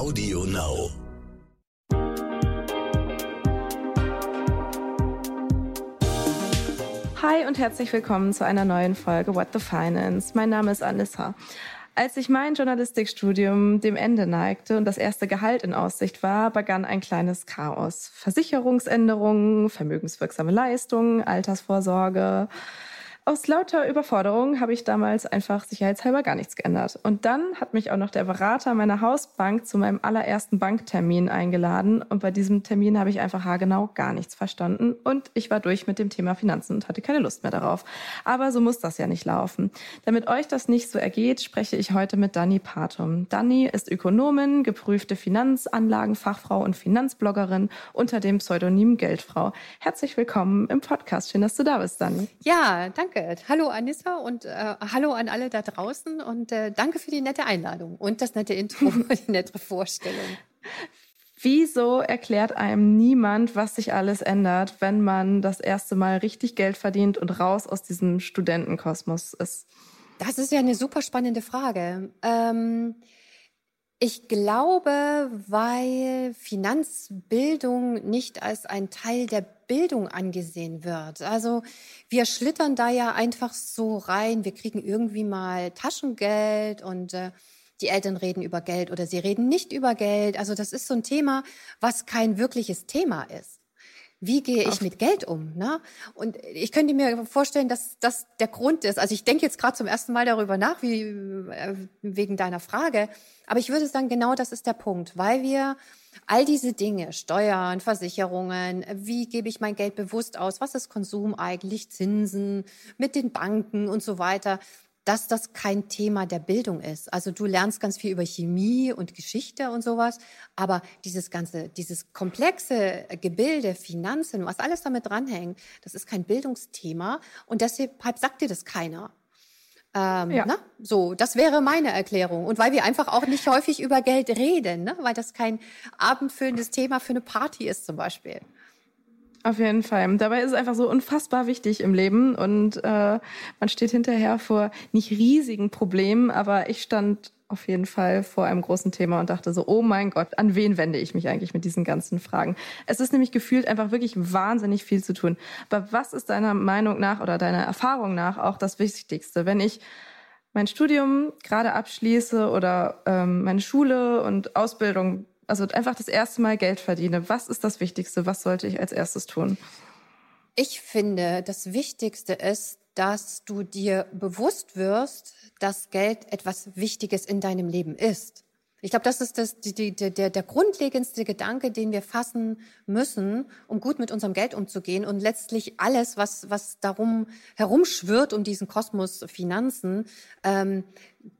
Audio Now. Hi und herzlich willkommen zu einer neuen Folge What the Finance. Mein Name ist Anissa. Als sich mein Journalistikstudium dem Ende neigte und das erste Gehalt in Aussicht war, begann ein kleines Chaos. Versicherungsänderungen, vermögenswirksame Leistungen, Altersvorsorge, aus lauter Überforderung habe ich damals einfach sicherheitshalber gar nichts geändert. Und dann hat mich auch noch der Berater meiner Hausbank zu meinem allerersten Banktermin eingeladen. Und bei diesem Termin habe ich einfach haargenau gar nichts verstanden. Und ich war durch mit dem Thema Finanzen und hatte keine Lust mehr darauf. Aber so muss das ja nicht laufen. Damit euch das nicht so ergeht, spreche ich heute mit Dani Patum. Dani ist Ökonomin, geprüfte Finanzanlagenfachfrau und Finanzbloggerin unter dem Pseudonym Geldfrau. Herzlich willkommen im Podcast. Schön, dass du da bist, Dani. Ja, danke danke. Hallo Anissa und äh, hallo an alle da draußen und äh, danke für die nette Einladung und das nette Intro und die nette Vorstellung. Wieso erklärt einem niemand, was sich alles ändert, wenn man das erste Mal richtig Geld verdient und raus aus diesem Studentenkosmos ist? Das ist ja eine super spannende Frage. Ähm, ich glaube, weil Finanzbildung nicht als ein Teil der Bildung angesehen wird. Also wir schlittern da ja einfach so rein. Wir kriegen irgendwie mal Taschengeld und äh, die Eltern reden über Geld oder sie reden nicht über Geld. Also das ist so ein Thema, was kein wirkliches Thema ist wie gehe ich mit Geld um? Ne? Und ich könnte mir vorstellen, dass das der Grund ist. Also ich denke jetzt gerade zum ersten Mal darüber nach, wie äh, wegen deiner Frage. Aber ich würde sagen, genau das ist der Punkt, weil wir all diese Dinge, Steuern, Versicherungen, wie gebe ich mein Geld bewusst aus, was ist Konsum eigentlich, Zinsen mit den Banken und so weiter, dass das kein Thema der Bildung ist. Also du lernst ganz viel über Chemie und Geschichte und sowas, aber dieses ganze, dieses komplexe Gebilde, Finanzen, was alles damit dranhängt, das ist kein Bildungsthema und deshalb sagt dir das keiner. Ähm, ja. ne? So, das wäre meine Erklärung. Und weil wir einfach auch nicht häufig über Geld reden, ne? weil das kein abendfüllendes Thema für eine Party ist zum Beispiel. Auf jeden Fall. Dabei ist es einfach so unfassbar wichtig im Leben und äh, man steht hinterher vor nicht riesigen Problemen, aber ich stand auf jeden Fall vor einem großen Thema und dachte so, oh mein Gott, an wen wende ich mich eigentlich mit diesen ganzen Fragen? Es ist nämlich gefühlt einfach wirklich wahnsinnig viel zu tun. Aber was ist deiner Meinung nach oder deiner Erfahrung nach auch das Wichtigste, wenn ich mein Studium gerade abschließe oder ähm, meine Schule und Ausbildung also einfach das erste Mal Geld verdiene, was ist das Wichtigste? Was sollte ich als erstes tun? Ich finde, das Wichtigste ist, dass du dir bewusst wirst, dass Geld etwas Wichtiges in deinem Leben ist. Ich glaube, das ist das, die, die, der, der grundlegendste Gedanke, den wir fassen müssen, um gut mit unserem Geld umzugehen und letztlich alles, was, was darum herumschwirrt, um diesen Kosmos Finanzen, ähm,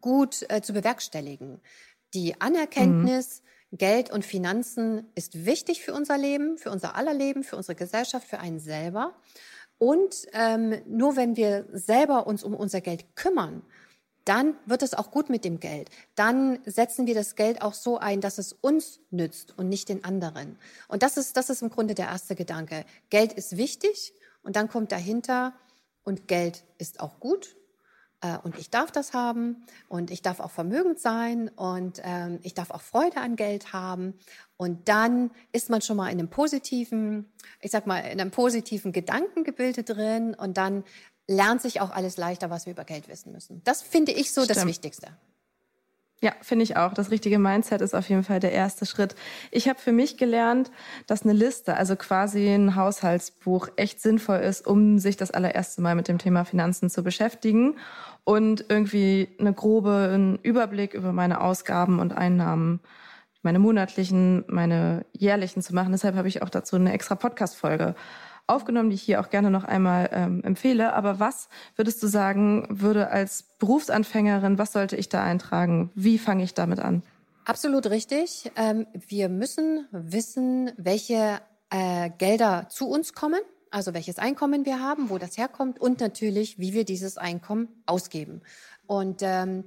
gut äh, zu bewerkstelligen. Die Anerkenntnis, mhm Geld und Finanzen ist wichtig für unser Leben, für unser aller Leben, für unsere Gesellschaft, für einen selber. Und ähm, nur wenn wir selber uns um unser Geld kümmern, dann wird es auch gut mit dem Geld. Dann setzen wir das Geld auch so ein, dass es uns nützt und nicht den anderen. Und das ist, das ist im Grunde der erste Gedanke. Geld ist wichtig und dann kommt dahinter, und Geld ist auch gut äh, und ich darf das haben und ich darf auch vermögend sein und ähm, ich darf auch Freude an Geld haben. Und dann ist man schon mal in einem positiven, ich sag mal, in einem positiven Gedankengebilde drin und dann lernt sich auch alles leichter, was wir über Geld wissen müssen. Das finde ich so Stimmt. das Wichtigste. Ja, finde ich auch. Das richtige Mindset ist auf jeden Fall der erste Schritt. Ich habe für mich gelernt, dass eine Liste, also quasi ein Haushaltsbuch, echt sinnvoll ist, um sich das allererste Mal mit dem Thema Finanzen zu beschäftigen und irgendwie eine grobe einen Überblick über meine Ausgaben und Einnahmen, meine monatlichen, meine jährlichen zu machen. Deshalb habe ich auch dazu eine extra Podcast-Folge aufgenommen, die ich hier auch gerne noch einmal ähm, empfehle. Aber was würdest du sagen, würde als Berufsanfängerin, was sollte ich da eintragen? Wie fange ich damit an? Absolut richtig. Ähm, wir müssen wissen, welche äh, Gelder zu uns kommen also welches Einkommen wir haben, wo das herkommt und natürlich, wie wir dieses Einkommen ausgeben. Und ähm,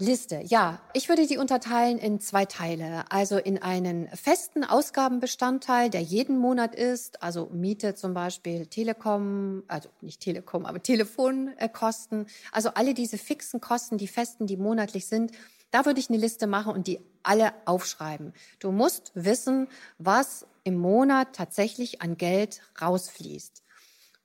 Liste, ja, ich würde die unterteilen in zwei Teile. Also in einen festen Ausgabenbestandteil, der jeden Monat ist, also Miete zum Beispiel, Telekom, also nicht Telekom, aber Telefonkosten, also alle diese fixen Kosten, die festen, die monatlich sind, Da würde ich eine Liste machen und die alle aufschreiben. Du musst wissen, was im Monat tatsächlich an Geld rausfließt.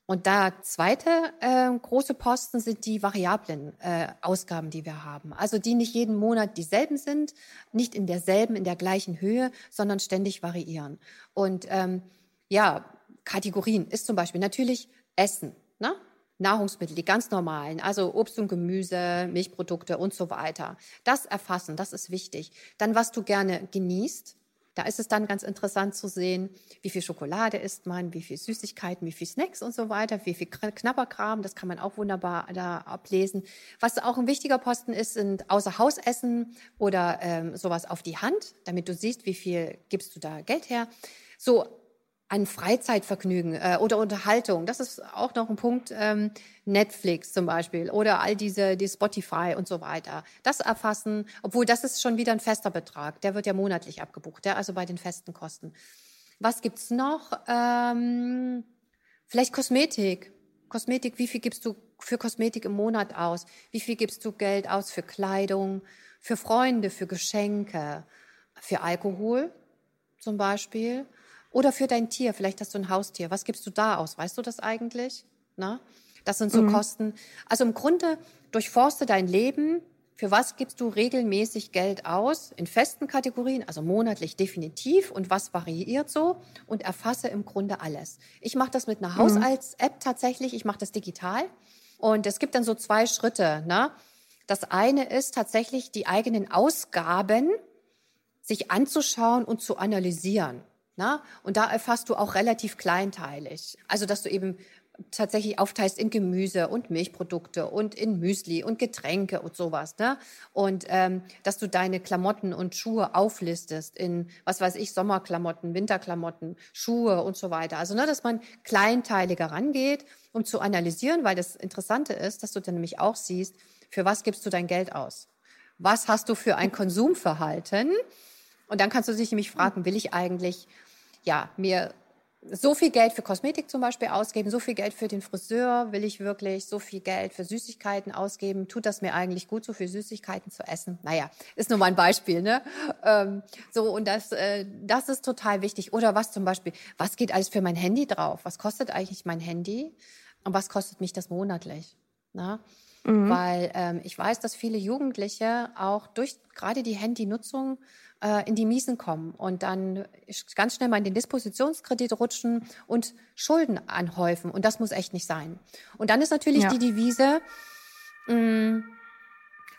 Und da zweite äh, große Posten sind die variablen äh, Ausgaben, die wir haben. Also die nicht jeden Monat dieselben sind, nicht in derselben, in der gleichen Höhe, sondern ständig variieren. Und ähm, ja, Kategorien ist zum Beispiel natürlich Essen. Ne? Nahrungsmittel, die ganz normalen, also Obst und Gemüse, Milchprodukte und so weiter. Das erfassen, das ist wichtig. Dann, was du gerne genießt, da ist es dann ganz interessant zu sehen, wie viel Schokolade isst man, wie viel Süßigkeiten, wie viel Snacks und so weiter, wie viel Knabberkram, das kann man auch wunderbar da ablesen. Was auch ein wichtiger Posten ist, sind Außerhausessen oder ähm, sowas auf die Hand, damit du siehst, wie viel gibst du da Geld her. So an Freizeitvergnügen äh, oder Unterhaltung. Das ist auch noch ein Punkt. Ähm, Netflix zum Beispiel oder all diese, die Spotify und so weiter. Das erfassen, obwohl das ist schon wieder ein fester Betrag. Der wird ja monatlich abgebucht, der also bei den festen Kosten. Was gibt's noch? Ähm, vielleicht Kosmetik. Kosmetik, wie viel gibst du für Kosmetik im Monat aus? Wie viel gibst du Geld aus für Kleidung, für Freunde, für Geschenke, für Alkohol zum Beispiel? Oder für dein Tier, vielleicht hast du ein Haustier. Was gibst du da aus? Weißt du das eigentlich? Na? Das sind so mhm. Kosten. Also im Grunde durchforste dein Leben. Für was gibst du regelmäßig Geld aus? In festen Kategorien, also monatlich definitiv und was variiert so und erfasse im Grunde alles. Ich mache das mit einer mhm. Haushalts-App tatsächlich. Ich mache das digital. Und es gibt dann so zwei Schritte. Ne? Das eine ist tatsächlich die eigenen Ausgaben sich anzuschauen und zu analysieren. Na? Und da erfasst du auch relativ kleinteilig. Also, dass du eben tatsächlich aufteilst in Gemüse und Milchprodukte und in Müsli und Getränke und sowas. Ne? Und ähm, dass du deine Klamotten und Schuhe auflistest in, was weiß ich, Sommerklamotten, Winterklamotten, Schuhe und so weiter. Also, ne, dass man kleinteiliger rangeht, um zu analysieren, weil das Interessante ist, dass du dann nämlich auch siehst, für was gibst du dein Geld aus? Was hast du für ein Konsumverhalten? Und dann kannst du dich nämlich fragen, will ich eigentlich ja, mir so viel Geld für Kosmetik zum Beispiel ausgeben, so viel Geld für den Friseur, will ich wirklich so viel Geld für Süßigkeiten ausgeben? Tut das mir eigentlich gut, so viel Süßigkeiten zu essen? Naja, ist nur mal ein Beispiel, ne? Ähm, so, und das, äh, das ist total wichtig. Oder was zum Beispiel, was geht alles für mein Handy drauf? Was kostet eigentlich mein Handy? Und was kostet mich das monatlich? Na? Mhm. Weil ähm, ich weiß, dass viele Jugendliche auch durch gerade die Handynutzung äh, in die Miesen kommen und dann ganz schnell mal in den Dispositionskredit rutschen und Schulden anhäufen. Und das muss echt nicht sein. Und dann ist natürlich ja. die Devise, mh, mm,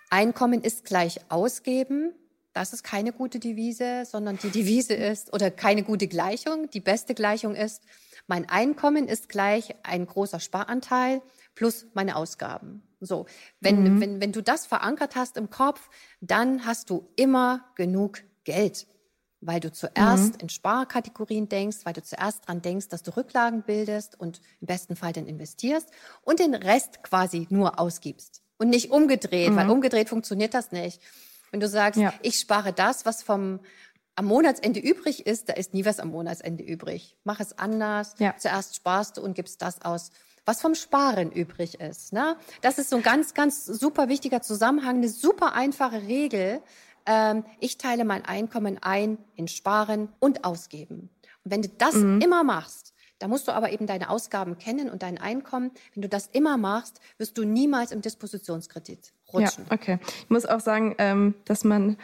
Einkommen ist gleich ausgeben. Das ist keine gute Devise, sondern die Devise ist, oder keine gute Gleichung. Die beste Gleichung ist, mein Einkommen ist gleich ein großer Sparanteil plus meine Ausgaben. So, wenn, mhm. wenn, wenn du das verankert hast im Kopf, dann hast du immer genug Geld, weil du zuerst mhm. in Sparkategorien denkst, weil du zuerst dran denkst, dass du Rücklagen bildest und im besten Fall dann investierst und den Rest quasi nur ausgibst und nicht umgedreht, mhm. weil umgedreht funktioniert das nicht. Wenn du sagst, ja. ich spare das, was vom am Monatsende übrig ist, da ist nie was am Monatsende übrig. Mach es anders. Ja. Zuerst sparst du und gibst das aus, was vom Sparen übrig ist. Ne? Das ist so ein ganz, ganz super wichtiger Zusammenhang, eine super einfache Regel, ähm, ich teile mein Einkommen ein in Sparen und Ausgeben. Und wenn du das mhm. immer machst, da musst du aber eben deine Ausgaben kennen und dein Einkommen. Wenn du das immer machst, wirst du niemals im Dispositionskredit rutschen. Ja, okay. Ich muss auch sagen, ähm, dass man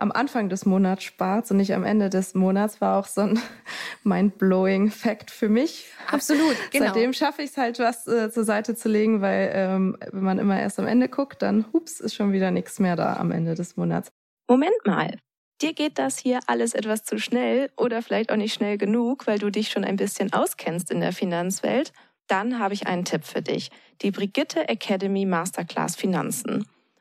am Anfang des Monats spart und nicht am Ende des Monats, war auch so ein mind-blowing Fact für mich. Absolut, genau. Seitdem schaffe ich es halt, was äh, zur Seite zu legen, weil ähm, wenn man immer erst am Ende guckt, dann hups, ist schon wieder nichts mehr da am Ende des Monats. Moment mal, dir geht das hier alles etwas zu schnell oder vielleicht auch nicht schnell genug, weil du dich schon ein bisschen auskennst in der Finanzwelt, dann habe ich einen Tipp für dich. Die Brigitte Academy Masterclass Finanzen.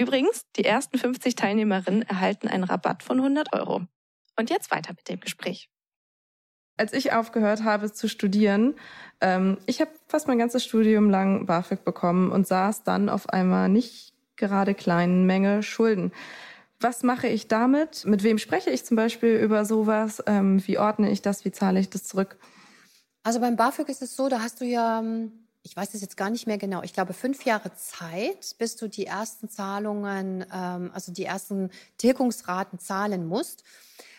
Übrigens, die ersten 50 Teilnehmerinnen erhalten einen Rabatt von 100 Euro. Und jetzt weiter mit dem Gespräch. Als ich aufgehört habe zu studieren, ähm, ich habe fast mein ganzes Studium lang BAföG bekommen und saß dann auf einmal nicht gerade kleinen Menge Schulden. Was mache ich damit? Mit wem spreche ich zum Beispiel über sowas? Ähm, wie ordne ich das? Wie zahle ich das zurück? Also beim BAföG ist es so, da hast du ja ähm, ich weiß es jetzt gar nicht mehr genau, ich glaube fünf Jahre Zeit, bis du die ersten Zahlungen, ähm, also die ersten Tilgungsraten zahlen musst.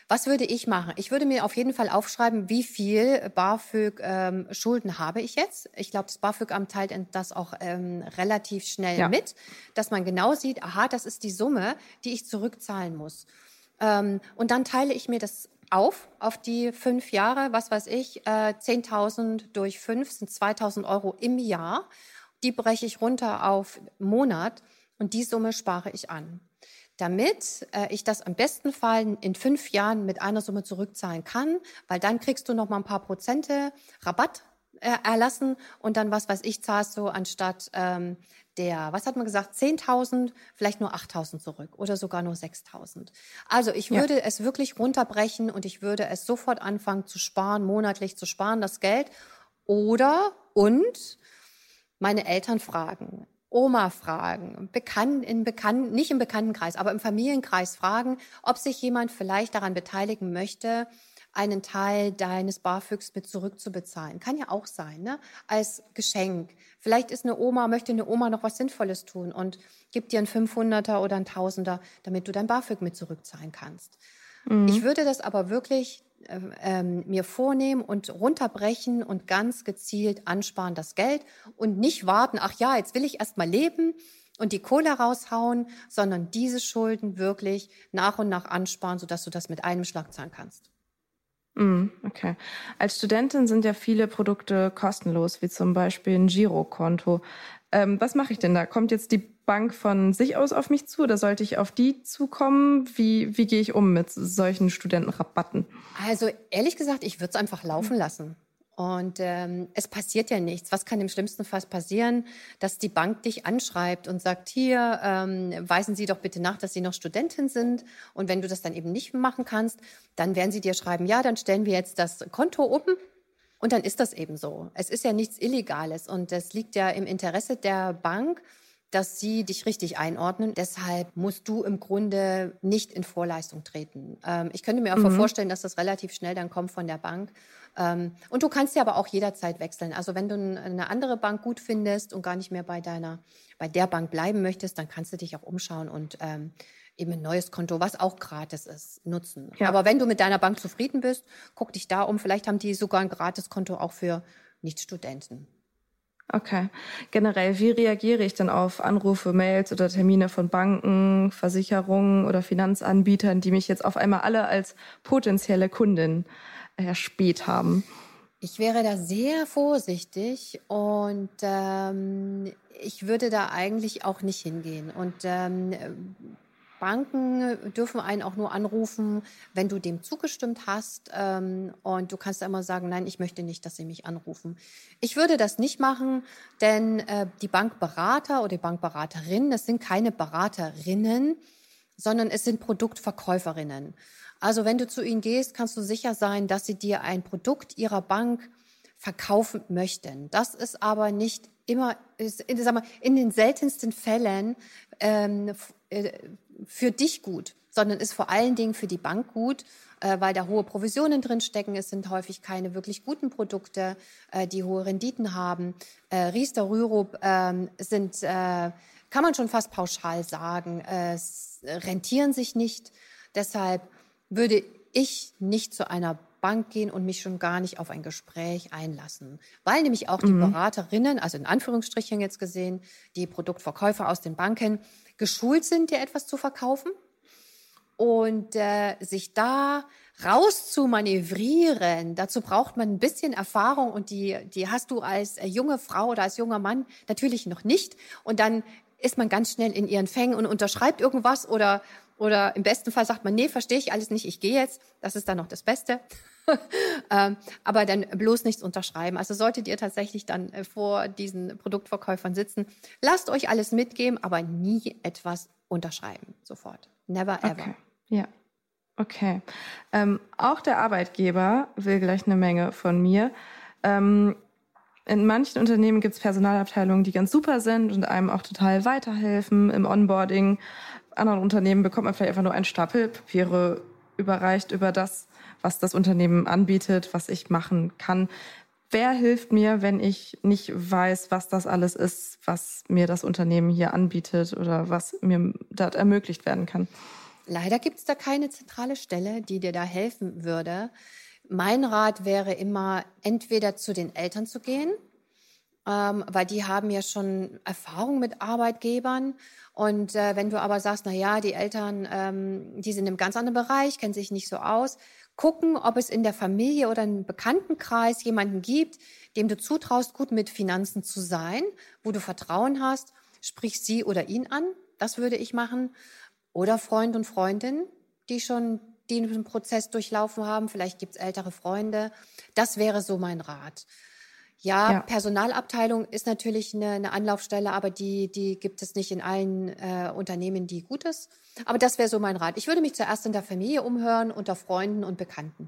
Was würde ich machen? Ich würde mir auf jeden Fall aufschreiben, wie viel BAföG-Schulden ähm, habe ich jetzt. Ich glaube, das BAföG-Amt teilt das auch ähm, relativ schnell ja. mit, dass man genau sieht, aha, das ist die Summe, die ich zurückzahlen muss. Ähm, und dann teile ich mir das auf, auf die fünf Jahre, was weiß ich, äh, 10.000 durch fünf sind 2.000 Euro im Jahr. Die breche ich runter auf Monat und die Summe spare ich an. Damit äh, ich das am besten Fall in fünf Jahren mit einer Summe zurückzahlen kann, weil dann kriegst du noch mal ein paar Prozente Rabatt äh, erlassen und dann, was weiß ich, zahlst du anstatt ähm, der, was hat man gesagt, 10.000, vielleicht nur 8.000 zurück oder sogar nur 6.000. Also ich würde ja. es wirklich runterbrechen und ich würde es sofort anfangen zu sparen, monatlich zu sparen, das Geld. Oder und meine Eltern fragen, Oma fragen, bekannt, in bekannt, nicht im Bekanntenkreis, aber im Familienkreis fragen, ob sich jemand vielleicht daran beteiligen möchte, einen Teil deines BAföGs mit zurückzubezahlen. Kann ja auch sein, ne? als Geschenk. Vielleicht ist eine Oma, möchte eine Oma noch was Sinnvolles tun und gibt dir einen 500er oder einen 1000er, damit du dein BAföG mit zurückzahlen kannst. Mhm. Ich würde das aber wirklich äh, ähm, mir vornehmen und runterbrechen und ganz gezielt ansparen das Geld und nicht warten, ach ja, jetzt will ich erst mal leben und die Kohle raushauen, sondern diese Schulden wirklich nach und nach ansparen, sodass du das mit einem Schlag zahlen kannst. Mm, okay. Als Studentin sind ja viele Produkte kostenlos, wie zum Beispiel ein Girokonto. Ähm, was mache ich denn da? Kommt jetzt die Bank von sich aus auf mich zu oder sollte ich auf die zukommen? Wie, wie gehe ich um mit solchen Studentenrabatten? Also ehrlich gesagt, ich würde es einfach laufen lassen. Und ähm, es passiert ja nichts. Was kann im schlimmsten Fall passieren? Dass die Bank dich anschreibt und sagt, hier, ähm, weisen Sie doch bitte nach, dass Sie noch Studentin sind. Und wenn du das dann eben nicht machen kannst, dann werden sie dir schreiben, ja, dann stellen wir jetzt das Konto um. Und dann ist das eben so. Es ist ja nichts Illegales und es liegt ja im Interesse der Bank, dass sie dich richtig einordnen. Deshalb musst du im Grunde nicht in Vorleistung treten. Ähm, ich könnte mir auch mhm. vorstellen, dass das relativ schnell dann kommt von der Bank. Ähm, und du kannst ja aber auch jederzeit wechseln. Also wenn du eine andere Bank gut findest und gar nicht mehr bei deiner, bei der Bank bleiben möchtest, dann kannst du dich auch umschauen und ähm, eben ein neues Konto, was auch gratis ist, nutzen. Ja. Aber wenn du mit deiner Bank zufrieden bist, guck dich da um. Vielleicht haben die sogar ein gratis Konto auch für Nichtstudenten. Okay. Generell, wie reagiere ich denn auf Anrufe, Mails oder Termine von Banken, Versicherungen oder Finanzanbietern, die mich jetzt auf einmal alle als potenzielle Kundin erspäht haben? Ich wäre da sehr vorsichtig und ähm, ich würde da eigentlich auch nicht hingehen. Und ähm, Banken dürfen einen auch nur anrufen, wenn du dem zugestimmt hast. Ähm, und du kannst immer sagen, nein, ich möchte nicht, dass sie mich anrufen. Ich würde das nicht machen, denn äh, die Bankberater oder die Bankberaterinnen, das sind keine Beraterinnen, sondern es sind Produktverkäuferinnen. Also wenn du zu ihnen gehst, kannst du sicher sein, dass sie dir ein Produkt ihrer Bank verkaufen möchten. Das ist aber nicht immer, ist, sag mal, in den seltensten Fällen ähm, äh, für dich gut, sondern ist vor allen Dingen für die Bank gut, äh, weil da hohe Provisionen drin stecken. Es sind häufig keine wirklich guten Produkte, äh, die hohe Renditen haben. Äh, Riester, Rürup äh, sind, kann man schon fast pauschal sagen, rentieren sich nicht. Deshalb würde ich nicht zu einer Bank gehen und mich schon gar nicht auf ein Gespräch einlassen. Weil nämlich auch die mhm. Beraterinnen, also in Anführungsstrichen jetzt gesehen, die Produktverkäufer aus den Banken, geschult sind, dir etwas zu verkaufen. Und äh, sich da raus zu manövrieren, dazu braucht man ein bisschen Erfahrung und die, die hast du als äh, junge Frau oder als junger Mann natürlich noch nicht. Und dann ist man ganz schnell in ihren Fängen und unterschreibt irgendwas oder, oder im besten Fall sagt man, nee, verstehe ich alles nicht, ich gehe jetzt. Das ist dann noch das Beste. ähm, aber dann bloß nichts unterschreiben. Also solltet ihr tatsächlich dann äh, vor diesen Produktverkäufern sitzen, lasst euch alles mitgeben, aber nie etwas unterschreiben sofort. Never ever. Okay. Ja. Okay. Ähm, auch der Arbeitgeber will gleich eine Menge von mir. Ähm, in manchen Unternehmen gibt es Personalabteilungen, die ganz super sind und einem auch total weiterhelfen im Onboarding. Anderen Unternehmen bekommt man vielleicht einfach nur einen Stapel Papiere überreicht über das, was das Unternehmen anbietet, was ich machen kann. Wer hilft mir, wenn ich nicht weiß, was das alles ist, was mir das Unternehmen hier anbietet oder was mir dort ermöglicht werden kann? Leider gibt es da keine zentrale Stelle, die dir da helfen würde. Mein Rat wäre immer, entweder zu den Eltern zu gehen, ähm, weil die haben ja schon Erfahrung mit Arbeitgebern. Und äh, wenn du aber sagst, na ja, die Eltern, ähm, die sind im ganz anderen Bereich, kennen sich nicht so aus, gucken, ob es in der Familie oder im Bekanntenkreis jemanden gibt, dem du zutraust, gut mit Finanzen zu sein, wo du Vertrauen hast, sprich sie oder ihn an. Das würde ich machen. Oder Freund und Freundin, die schon den Prozess durchlaufen haben. Vielleicht gibt es ältere Freunde. Das wäre so mein Rat. Ja, ja, Personalabteilung ist natürlich eine, eine, Anlaufstelle, aber die, die gibt es nicht in allen äh, Unternehmen, die gut ist. Aber das wäre so mein Rat. Ich würde mich zuerst in der Familie umhören, unter Freunden und Bekannten.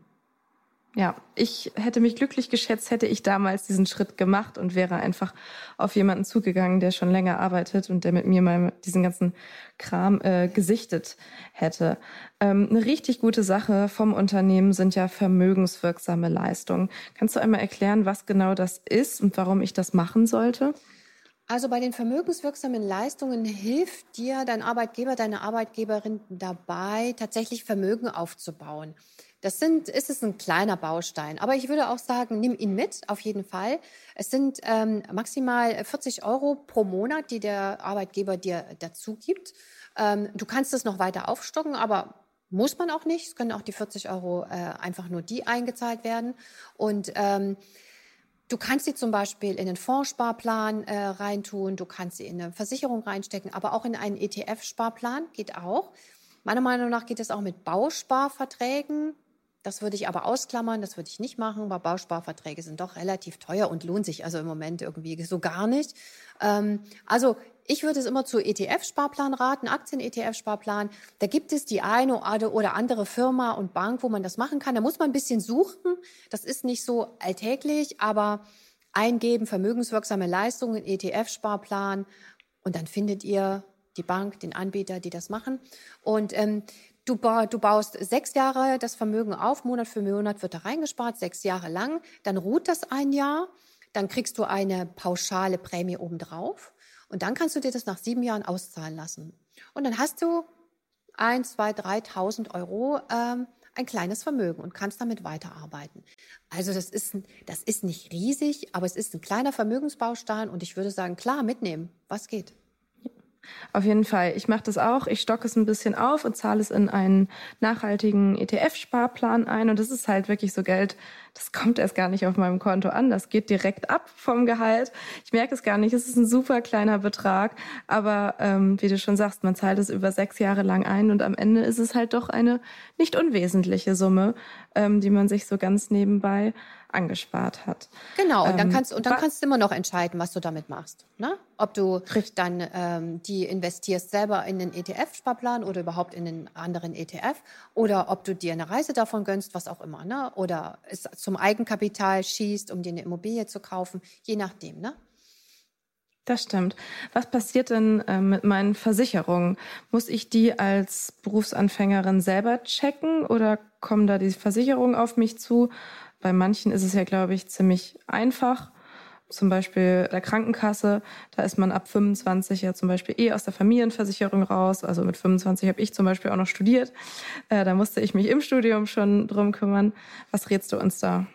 Ja, ich hätte mich glücklich geschätzt, hätte ich damals diesen Schritt gemacht und wäre einfach auf jemanden zugegangen, der schon länger arbeitet und der mit mir mal diesen ganzen Kram äh, gesichtet hätte. Ähm, eine richtig gute Sache vom Unternehmen sind ja vermögenswirksame Leistungen. Kannst du einmal erklären, was genau das ist und warum ich das machen sollte? Also bei den vermögenswirksamen Leistungen hilft dir dein Arbeitgeber, deine Arbeitgeberin dabei, tatsächlich Vermögen aufzubauen. Das sind, ist es ein kleiner Baustein. Aber ich würde auch sagen, nimm ihn mit, auf jeden Fall. Es sind ähm, maximal 40 Euro pro Monat, die der Arbeitgeber dir dazu gibt. Ähm, du kannst es noch weiter aufstocken, aber muss man auch nicht. Es können auch die 40 Euro äh, einfach nur die eingezahlt werden. Und ähm, Du kannst sie zum Beispiel in den Fondssparplan äh, reintun, du kannst sie in eine Versicherung reinstecken, aber auch in einen ETF-Sparplan geht auch. Meiner Meinung nach geht es auch mit Bausparverträgen. Das würde ich aber ausklammern, das würde ich nicht machen, weil Bausparverträge sind doch relativ teuer und lohnt sich also im Moment irgendwie so gar nicht. Ähm, also ich würde es immer zu ETF-Sparplan raten, Aktien-ETF-Sparplan. Da gibt es die eine oder andere Firma und Bank, wo man das machen kann. Da muss man ein bisschen suchen. Das ist nicht so alltäglich, aber eingeben, vermögenswirksame Leistungen, ETF-Sparplan und dann findet ihr die Bank, den Anbieter, die das machen. Und ähm, Du, du baust sechs Jahre das Vermögen auf, Monat für Monat wird da reingespart, sechs Jahre lang. Dann ruht das ein Jahr, dann kriegst du eine pauschale Prämie obendrauf und dann kannst du dir das nach sieben Jahren auszahlen lassen. Und dann hast du ein, zwei, dreitausend Euro ähm, ein kleines Vermögen und kannst damit weiterarbeiten. Also das ist, das ist nicht riesig, aber es ist ein kleiner Vermögensbaustein und ich würde sagen, klar, mitnehmen, was geht. Auf jeden Fall. Ich mache das auch. Ich stocke es ein bisschen auf und zahle es in einen nachhaltigen ETF-Sparplan ein. Und das ist halt wirklich so Geld, das kommt erst gar nicht auf meinem Konto an. Das geht direkt ab vom Gehalt. Ich merke es gar nicht. Es ist ein super kleiner Betrag. Aber ähm, wie du schon sagst, man zahlt es über sechs Jahre lang ein und am Ende ist es halt doch eine nicht unwesentliche Summe, ähm, die man sich so ganz nebenbei angespart hat. Genau, und dann ähm, kannst, und dann kannst du immer noch entscheiden, was du damit machst. Ne? Ob du dann ähm, die investierst selber in den ETF-Sparplan oder überhaupt in den anderen ETF oder ob du dir eine Reise davon gönnst, was auch immer. Ne? Oder es zum Eigenkapital schießt, um dir eine Immobilie zu kaufen, je nachdem. Ne? Das stimmt. Was passiert denn äh, mit meinen Versicherungen? Muss ich die als Berufsanfängerin selber checken oder kommen da die Versicherungen auf mich zu? Bei manchen ist es ja, glaube ich, ziemlich einfach. Zum Beispiel der Krankenkasse, da ist man ab 25 ja zum Beispiel eh aus der Familienversicherung raus. Also mit 25 habe ich zum Beispiel auch noch studiert. Äh, da musste ich mich im Studium schon drum kümmern. Was rätst du uns da?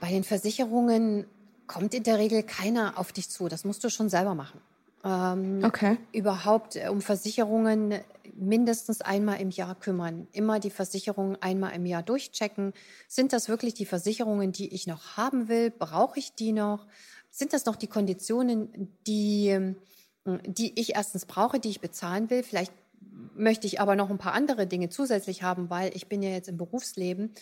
Bei den Versicherungen kommt in der Regel keiner auf dich zu. Das musst du schon selber machen. Ähm, okay. Überhaupt äh, um Versicherungen mindestens einmal im Jahr kümmern. Immer die Versicherungen einmal im Jahr durchchecken. Sind das wirklich die Versicherungen, die ich noch haben will? Brauche ich die noch? Sind das noch die Konditionen, die, ähm, die ich erstens brauche, die ich bezahlen will? Vielleicht möchte ich aber noch ein paar andere Dinge zusätzlich haben, weil ich bin ja jetzt im Berufsleben.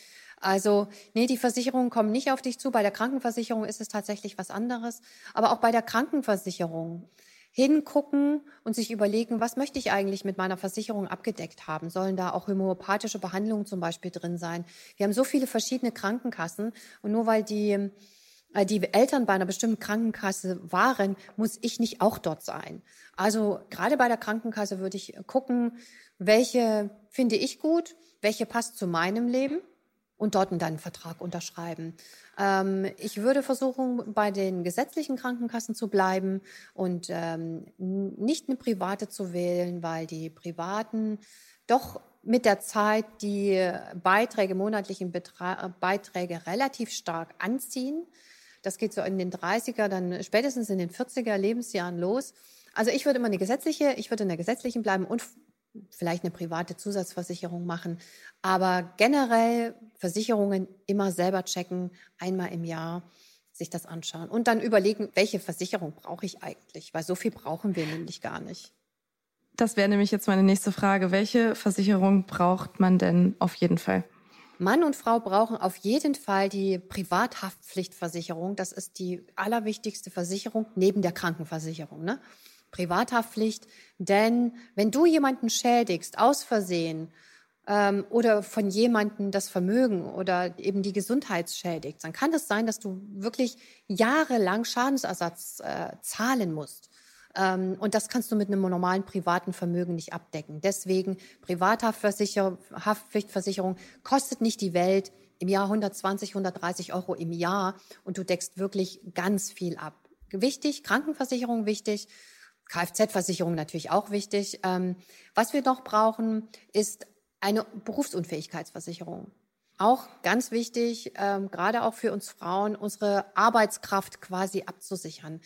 Also, nee, die Versicherungen kommen nicht auf dich zu. Bei der Krankenversicherung ist es tatsächlich was anderes. Aber auch bei der Krankenversicherung hingucken und sich überlegen, was möchte ich eigentlich mit meiner Versicherung abgedeckt haben? Sollen da auch homöopathische Behandlungen zum Beispiel drin sein? Wir haben so viele verschiedene Krankenkassen und nur weil die, äh, die Eltern bei einer bestimmten Krankenkasse waren, muss ich nicht auch dort sein. Also gerade bei der Krankenkasse würde ich gucken, welche finde ich gut, welche passt zu meinem Leben und dort dann einen Vertrag unterschreiben. Ähm, ich würde versuchen, bei den gesetzlichen Krankenkassen zu bleiben und ähm, nicht eine private zu wählen, weil die privaten doch mit der Zeit die Beiträge, monatlichen Betra Beiträge relativ stark anziehen. Das geht so in den 30er, dann spätestens in den 40er Lebensjahren los. Also ich würde immer eine gesetzliche, ich würde in der gesetzlichen bleiben und vielleicht eine private Zusatzversicherung machen. Aber generell Versicherungen immer selber checken, einmal im Jahr sich das anschauen und dann überlegen, welche Versicherung brauche ich eigentlich, weil so viel brauchen wir nämlich gar nicht. Das wäre nämlich jetzt meine nächste Frage. Welche Versicherung braucht man denn auf jeden Fall? Mann und Frau brauchen auf jeden Fall die Privathaftpflichtversicherung. Das ist die allerwichtigste Versicherung neben der Krankenversicherung. Ne? Privathaftpflicht. Denn wenn du jemanden schädigst, aus Versehen, ähm, oder von jemandem das Vermögen oder eben die Gesundheit schädigt, dann kann es sein, dass du wirklich jahrelang Schadensersatz äh, zahlen musst. Ähm, und das kannst du mit einem normalen privaten Vermögen nicht abdecken. Deswegen Privathaftpflichtversicherung kostet nicht die Welt im Jahr 120, 130 Euro im Jahr und du deckst wirklich ganz viel ab. Wichtig, Krankenversicherung wichtig, Kfz-Versicherung natürlich auch wichtig. Ähm, was wir noch brauchen, ist eine Berufsunfähigkeitsversicherung. Auch ganz wichtig, ähm, gerade auch für uns Frauen, unsere Arbeitskraft quasi abzusichern.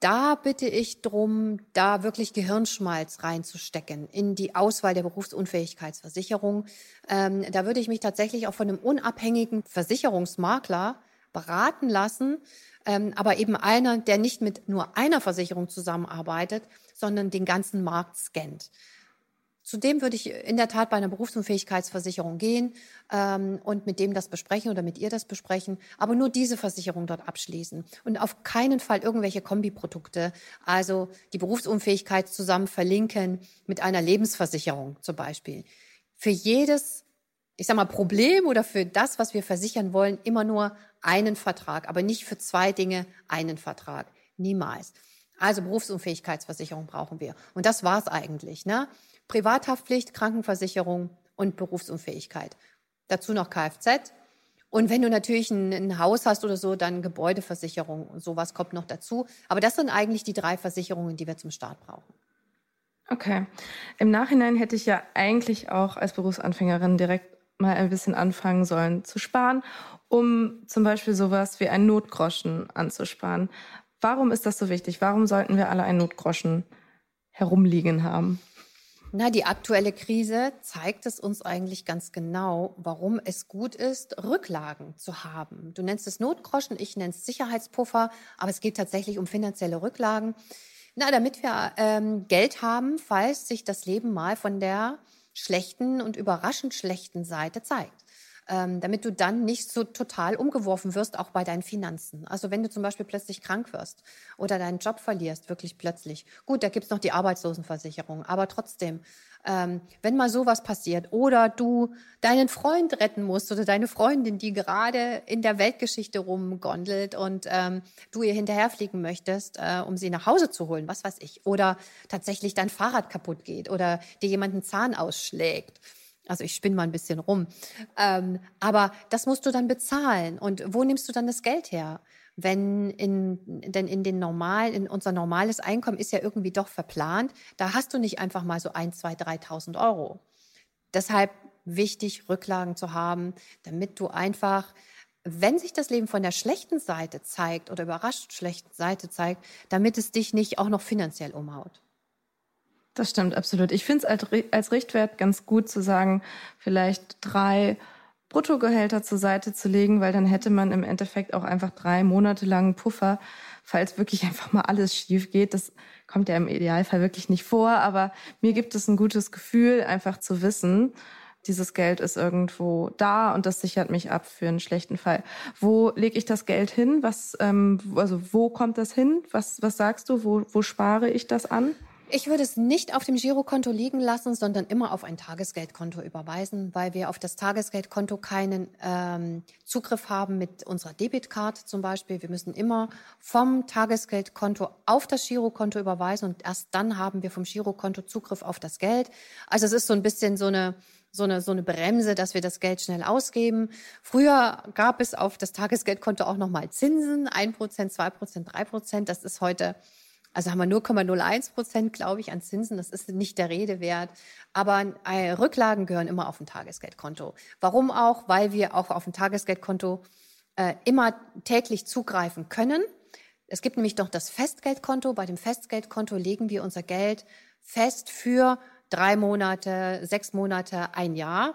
Da bitte ich drum, da wirklich Gehirnschmalz reinzustecken in die Auswahl der Berufsunfähigkeitsversicherung. Ähm, da würde ich mich tatsächlich auch von einem unabhängigen Versicherungsmakler beraten lassen, ähm, aber eben einer, der nicht mit nur einer Versicherung zusammenarbeitet, sondern den ganzen Markt scannt. Zudem würde ich in der Tat bei einer Berufsunfähigkeitsversicherung gehen ähm, und mit dem das besprechen oder mit ihr das besprechen, aber nur diese Versicherung dort abschließen und auf keinen Fall irgendwelche Kombiprodukte, also die Berufsunfähigkeit zusammen verlinken mit einer Lebensversicherung zum Beispiel. Für jedes, ich sag mal, Problem oder für das, was wir versichern wollen, immer nur einen Vertrag, aber nicht für zwei Dinge einen Vertrag. Niemals. Also Berufsunfähigkeitsversicherung brauchen wir. Und das war's eigentlich. Ne? Privathaftpflicht, Krankenversicherung und Berufsunfähigkeit. Dazu noch Kfz. Und wenn du natürlich ein, ein, Haus hast oder so, dann Gebäudeversicherung und sowas kommt noch dazu. Aber das sind eigentlich die drei Versicherungen, die wir zum Start brauchen. Okay. Im Nachhinein hätte ich ja eigentlich auch als Berufsanfängerin direkt mal ein bisschen anfangen sollen zu sparen, um zum Beispiel sowas wie einen Notgroschen anzusparen. Warum ist das so wichtig? Warum sollten wir alle einen Notgroschen herumliegen haben? Na, die aktuelle Krise zeigt es uns eigentlich ganz genau, warum es gut ist, Rücklagen zu haben. Du nennst es Notgroschen, ich nenne es Sicherheitspuffer, aber es geht tatsächlich um finanzielle Rücklagen. Na, damit wir ähm, Geld haben, falls sich das Leben mal von der schlechten und überraschend schlechten Seite zeigt ähm, damit du dann nicht so total umgeworfen wirst, auch bei deinen Finanzen. Also wenn du zum Beispiel plötzlich krank wirst oder deinen Job verlierst, wirklich plötzlich. Gut, da gibt's noch die Arbeitslosenversicherung, aber trotzdem, ähm, wenn mal sowas passiert oder du deinen Freund retten musst oder deine Freundin, die gerade in der Weltgeschichte rumgondelt und ähm, du ihr hinterherfliegen möchtest, äh, um sie nach Hause zu holen, was weiß ich, oder tatsächlich dein Fahrrad kaputt geht oder dir jemand einen Zahn ausschlägt also ich spinne mal ein bisschen rum. Ähm, aber das musst du dann bezahlen. Und wo nimmst du dann das Geld her? Wenn in, denn in den normalen, in unser normales Einkommen ist ja irgendwie doch verplant. Da hast du nicht einfach mal so ein, zwei, 3.000 Euro. Deshalb wichtig, Rücklagen zu haben, damit du einfach wenn sich das Leben von der schlechten Seite zeigt oder überrascht schlechten Seite zeigt, damit es dich nicht auch noch finanziell umhaut. Das stimmt, absolut. Ich finde es als Richtwert ganz gut zu sagen, vielleicht drei Bruttogehälter zur Seite zu legen, weil dann hätte man im Endeffekt auch einfach drei Monate lang Puffer, falls wirklich einfach mal alles schief geht. Das kommt ja im Idealfall wirklich nicht vor, aber mir gibt es ein gutes Gefühl, einfach zu wissen, dieses Geld ist irgendwo da und das sichert mich ab für einen schlechten Fall. Wo lege ich das Geld hin? Was, ähm, also wo kommt das hin? Was, was sagst du? Wo, wo spare ich das an? Ich würde es nicht auf dem Girokonto liegen lassen, sondern immer auf ein Tagesgeldkonto überweisen, weil wir auf das Tagesgeldkonto keinen ähm, Zugriff haben mit unserer Debitcard zum Beispiel. Wir müssen immer vom Tagesgeldkonto auf das Girokonto überweisen und erst dann haben wir vom Girokonto Zugriff auf das Geld. Also es ist so ein bisschen so eine so eine, so eine Bremse, dass wir das Geld schnell ausgeben. Früher gab es auf das Tagesgeldkonto auch nochmal Zinsen, ein Prozent, zwei Prozent, drei Prozent. Das ist heute also haben wir 0,01 Prozent, glaube ich, an Zinsen. Das ist nicht der Rede wert. Aber äh, Rücklagen gehören immer auf ein Tagesgeldkonto. Warum auch? Weil wir auch auf ein Tagesgeldkonto äh, immer täglich zugreifen können. Es gibt nämlich noch das Festgeldkonto. Bei dem Festgeldkonto legen wir unser Geld fest für drei Monate, sechs Monate, ein Jahr.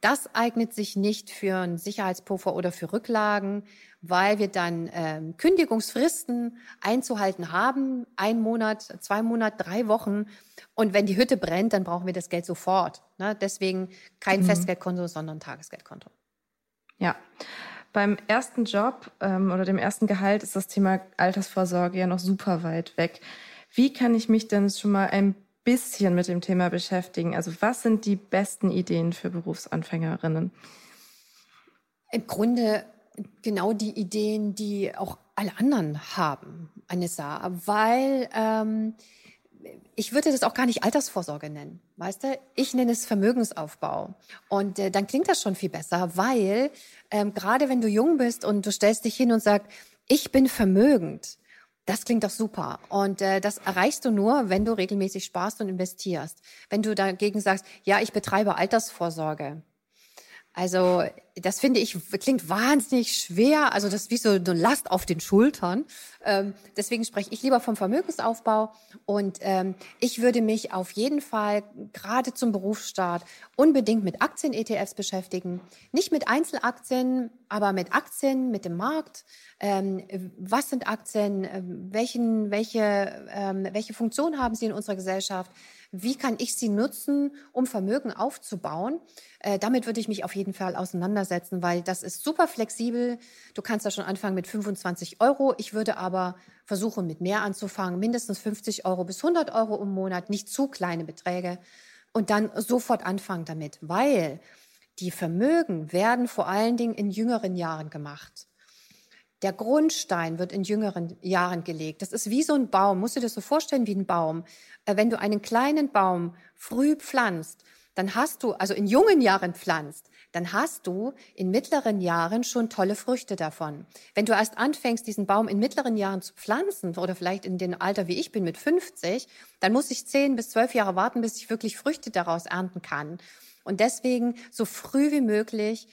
Das eignet sich nicht für einen Sicherheitspuffer oder für Rücklagen, weil wir dann ähm, Kündigungsfristen einzuhalten haben. Ein Monat, zwei Monate, drei Wochen. Und wenn die Hütte brennt, dann brauchen wir das Geld sofort. Ne? Deswegen kein mhm. Festgeldkonto, sondern Tagesgeldkonto. Ja. Beim ersten Job ähm, oder dem ersten Gehalt ist das Thema Altersvorsorge ja noch super weit weg. Wie kann ich mich denn schon mal ein bisschen mit dem Thema beschäftigen? Also was sind die besten Ideen für Berufsanfängerinnen? Im Grunde genau die Ideen, die auch alle anderen haben, Anissa, weil ähm, ich würde das auch gar nicht Altersvorsorge nennen, weißt du? Ich nenne es Vermögensaufbau. Und äh, dann klingt das schon viel besser, weil ähm, gerade wenn du jung bist und du stellst dich hin und sagst, ich bin vermögend, das klingt doch super. Und äh, das erreichst du nur, wenn du regelmäßig sparst und investierst. Wenn du dagegen sagst, ja, ich betreibe Altersvorsorge, also das finde ich klingt wahnsinnig schwer. Also das ist wie so eine Last auf den Schultern. Ähm, deswegen spreche ich lieber vom Vermögensaufbau. Und ähm, ich würde mich auf jeden Fall gerade zum Berufsstart unbedingt mit Aktien-ETFs beschäftigen. Nicht mit Einzelaktien, aber mit Aktien, mit dem Markt. Ähm, was sind Aktien? Ähm, welchen, welche, ähm, welche Funktion haben sie in unserer Gesellschaft? Wie kann ich sie nutzen, um Vermögen aufzubauen? Äh, damit würde ich mich auf jeden Fall auseinandersetzen, weil das ist super flexibel. Du kannst da schon anfangen mit 25 Euro. Ich würde aber versuchen, mit mehr anzufangen, mindestens 50 Euro bis 100 Euro im Monat, nicht zu kleine Beträge. Und dann sofort anfangen damit, weil die Vermögen werden vor allen Dingen in jüngeren Jahren gemacht. Der Grundstein wird in jüngeren Jahren gelegt. Das ist wie so ein Baum. Musst du dir das so vorstellen wie ein Baum. Äh, wenn du einen kleinen Baum früh pflanzt, dann hast du, also in jungen Jahren pflanzt, dann hast du in mittleren Jahren schon tolle Früchte davon. Wenn du erst anfängst, diesen Baum in mittleren Jahren zu pflanzen oder vielleicht in dem Alter, wie ich bin, mit 50, dann muss ich zehn bis zwölf Jahre warten, bis ich wirklich Früchte daraus ernten kann. Und deswegen so früh wie möglich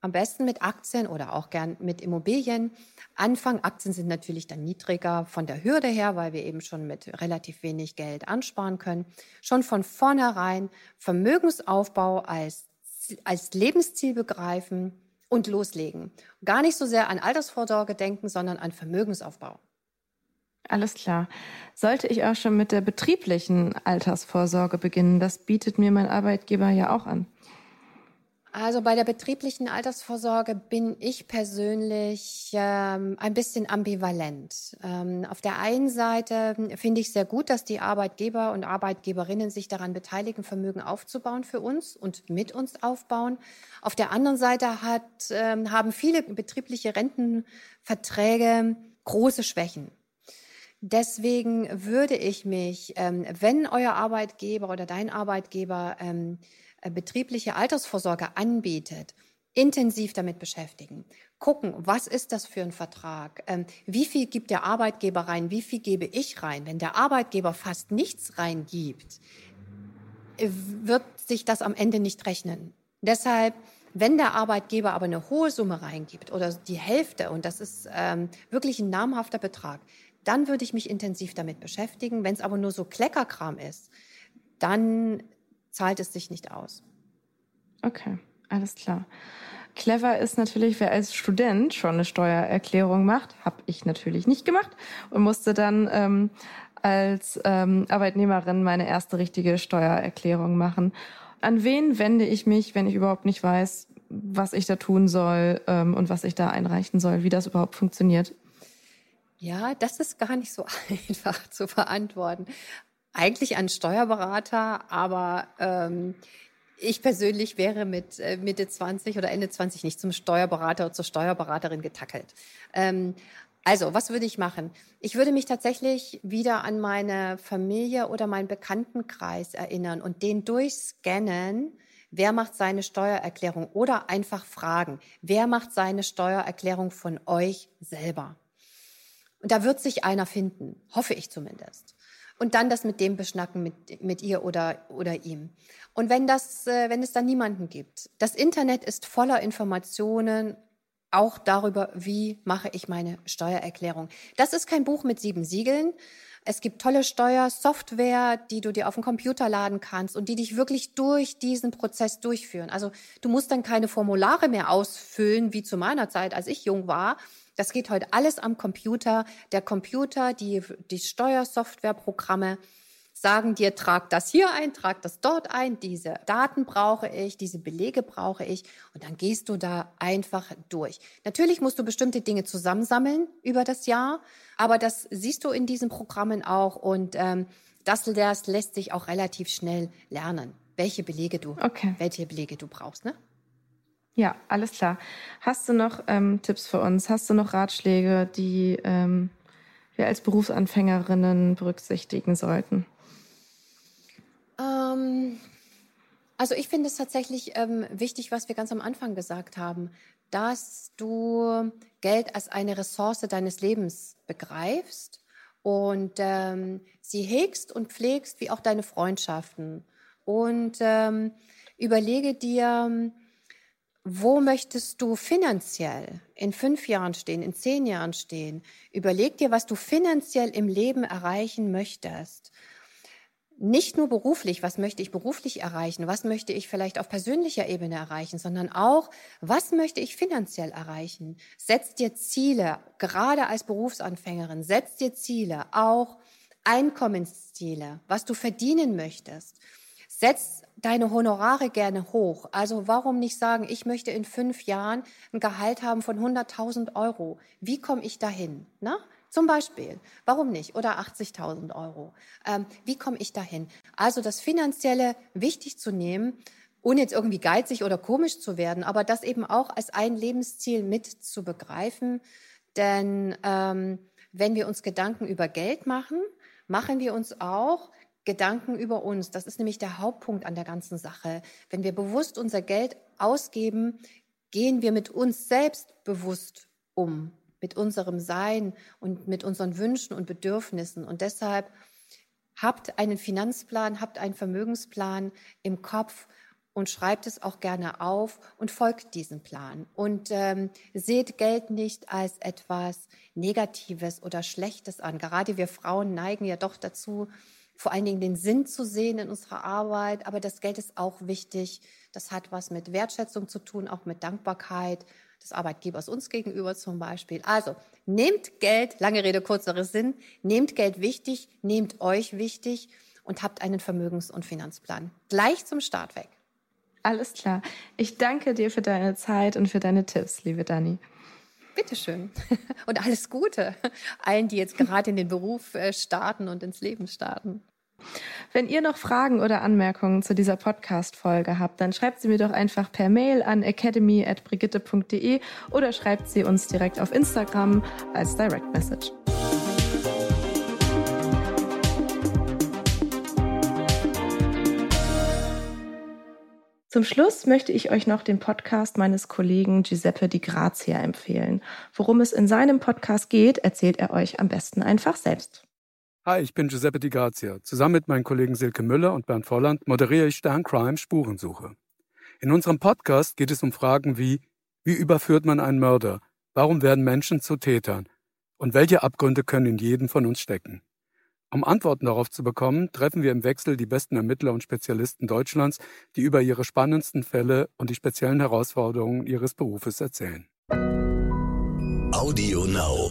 am besten mit Aktien oder auch gern mit Immobilien. Anfang Aktien sind natürlich dann niedriger von der Hürde her, weil wir eben schon mit relativ wenig Geld ansparen können. Schon von vornherein Vermögensaufbau als, als Lebensziel begreifen und loslegen. Gar nicht so sehr an Altersvorsorge denken, sondern an Vermögensaufbau. Alles klar. Sollte ich auch schon mit der betrieblichen Altersvorsorge beginnen? Das bietet mir mein Arbeitgeber ja auch an. Also bei der betrieblichen Altersvorsorge bin ich persönlich ähm, ein bisschen ambivalent. Ähm, auf der einen Seite finde ich sehr gut, dass die Arbeitgeber und Arbeitgeberinnen sich daran beteiligen, Vermögen aufzubauen für uns und mit uns aufbauen. Auf der anderen Seite hat, ähm, haben viele betriebliche Rentenverträge große Schwächen. Deswegen würde ich mich, ähm, wenn euer Arbeitgeber oder dein Arbeitgeber ähm, äh, betriebliche Altersvorsorge anbietet, intensiv damit beschäftigen. Gucken, was ist das für ein Vertrag? Ähm, wie viel gibt der Arbeitgeber rein? Wie viel gebe ich rein? Wenn der Arbeitgeber fast nichts reingibt, äh, wird sich das am Ende nicht rechnen. Deshalb Wenn der Arbeitgeber aber eine hohe Summe reingibt oder die Hälfte, und das ist ähm, wirklich ein namhafter Betrag, dann würde ich mich intensiv damit beschäftigen. Wenn es aber nur so Kleckerkram ist, dann zahlt es sich nicht aus. Okay, alles klar. Clever ist natürlich, wer als Student schon eine Steuererklärung macht, habe ich natürlich nicht gemacht und musste dann ähm, als ähm, Arbeitnehmerin meine erste richtige Steuererklärung machen. An wen wende ich mich, wenn ich überhaupt nicht weiß, was ich da tun soll ähm, und was ich da einreichen soll, wie das überhaupt funktioniert? Ja, das ist gar nicht so einfach zu beantworten. Eigentlich an Steuerberater, aber ähm, ich persönlich wäre mit äh, Mitte 20 oder Ende 20 nicht zum Steuerberater oder zur Steuerberaterin getackelt. Ähm, also, was würde ich machen? Ich würde mich tatsächlich wieder an meine Familie oder meinen Bekanntenkreis erinnern und den durchscannen. Wer macht seine Steuererklärung? Oder einfach fragen, wer macht seine Steuererklärung von euch selber? Und da wird sich einer finden, hoffe ich zumindest. Und dann das mit dem beschnacken, mit, mit ihr oder, oder ihm. Und wenn, das, äh, wenn es dann niemanden gibt. Das Internet ist voller Informationen auch darüber, wie mache ich meine Steuererklärung. Das ist kein Buch mit sieben Siegeln. Es gibt tolle Steuersoftware, die du dir auf den Computer laden kannst und die dich wirklich durch diesen Prozess durchführen. Also du musst dann keine Formulare mehr ausfüllen, wie zu meiner Zeit, als ich jung war. Das geht heute alles am Computer. Der Computer, die, die Steuersoftwareprogramme, sagen dir, trag das hier ein, trag das dort ein, diese Daten brauche ich, diese Belege brauche ich und dann gehst du da einfach durch. Natürlich musst du bestimmte Dinge zusammensammeln über das Jahr, aber das siehst du in diesen Programmen auch und ähm, das, das lässt sich auch relativ schnell lernen, welche Belege du, okay. welche Belege du brauchst, ne? Ja, alles klar. Hast du noch ähm, Tipps für uns? Hast du noch Ratschläge, die ähm, wir als Berufsanfängerinnen berücksichtigen sollten? Ähm, also ich finde es tatsächlich ähm, wichtig, was wir ganz am Anfang gesagt haben, dass du Geld als eine Ressource deines Lebens begreifst und ähm, sie hegst und pflegst, wie auch deine Freundschaften. Und ähm, überlege dir, wo möchtest du finanziell in fünf Jahren stehen, in zehn Jahren stehen? Überleg dir, was du finanziell im Leben erreichen möchtest nicht nur beruflich, was möchte ich beruflich erreichen, was möchte ich vielleicht auf persönlicher Ebene erreichen, sondern auch, was möchte ich finanziell erreichen. Setz dir Ziele, gerade als Berufsanfängerin, setz dir Ziele, auch Einkommensziele, was du verdienen möchtest. Setz deine Honorare gerne hoch. Also warum nicht sagen, ich möchte in fünf Jahren ein Gehalt haben von 100.000 Euro. Wie komme ich dahin? Na? Zum Beispiel, warum nicht? Oder 80.000 Euro. Ähm, wie komme ich dahin? Also das Finanzielle wichtig zu nehmen, ohne jetzt irgendwie geizig oder komisch zu werden, aber das eben auch als ein Lebensziel mit zu begreifen. Denn ähm, wenn wir uns Gedanken über Geld machen, machen wir uns auch Gedanken über uns. Das ist nämlich der Hauptpunkt an der ganzen Sache. Wenn wir bewusst unser Geld ausgeben, gehen wir mit uns selbst bewusst um mit unserem Sein und mit unseren Wünschen und Bedürfnissen. Und deshalb habt einen Finanzplan, habt einen Vermögensplan im Kopf und schreibt es auch gerne auf und folgt diesem Plan. Und ähm, seht Geld nicht als etwas Negatives oder Schlechtes an. Gerade wir Frauen neigen ja doch dazu, vor allen Dingen den Sinn zu sehen in unserer Arbeit. Aber das Geld ist auch wichtig. Das hat was mit Wertschätzung zu tun, auch mit Dankbarkeit des Arbeitgebers uns gegenüber zum Beispiel. Also nehmt Geld, lange Rede, kurzer Sinn, nehmt Geld wichtig, nehmt euch wichtig und habt einen Vermögens- und Finanzplan. Gleich zum Start weg. Alles klar. Ich danke dir für deine Zeit und für deine Tipps, liebe Dani. Bitteschön. Und alles Gute allen, die jetzt gerade in den Beruf äh, starten und ins Leben starten. Wenn ihr noch Fragen oder Anmerkungen zu dieser Podcast-Folge habt, dann schreibt sie mir doch einfach per Mail an academy.brigitte.de oder schreibt sie uns direkt auf Instagram als Direct Message. Zum Schluss möchte ich euch noch den Podcast meines Kollegen Giuseppe Di Grazia empfehlen. Worum es in seinem Podcast geht, erzählt er euch am besten einfach selbst. Hi, ich bin Giuseppe Di Grazia. Zusammen mit meinen Kollegen Silke Müller und Bernd Volland moderiere ich Stern Crime Spurensuche. In unserem Podcast geht es um Fragen wie, wie überführt man einen Mörder? Warum werden Menschen zu Tätern? Und welche Abgründe können in jedem von uns stecken? Um Antworten darauf zu bekommen, treffen wir im Wechsel die besten Ermittler und Spezialisten Deutschlands, die über ihre spannendsten Fälle und die speziellen Herausforderungen ihres Berufes erzählen. Audio Now.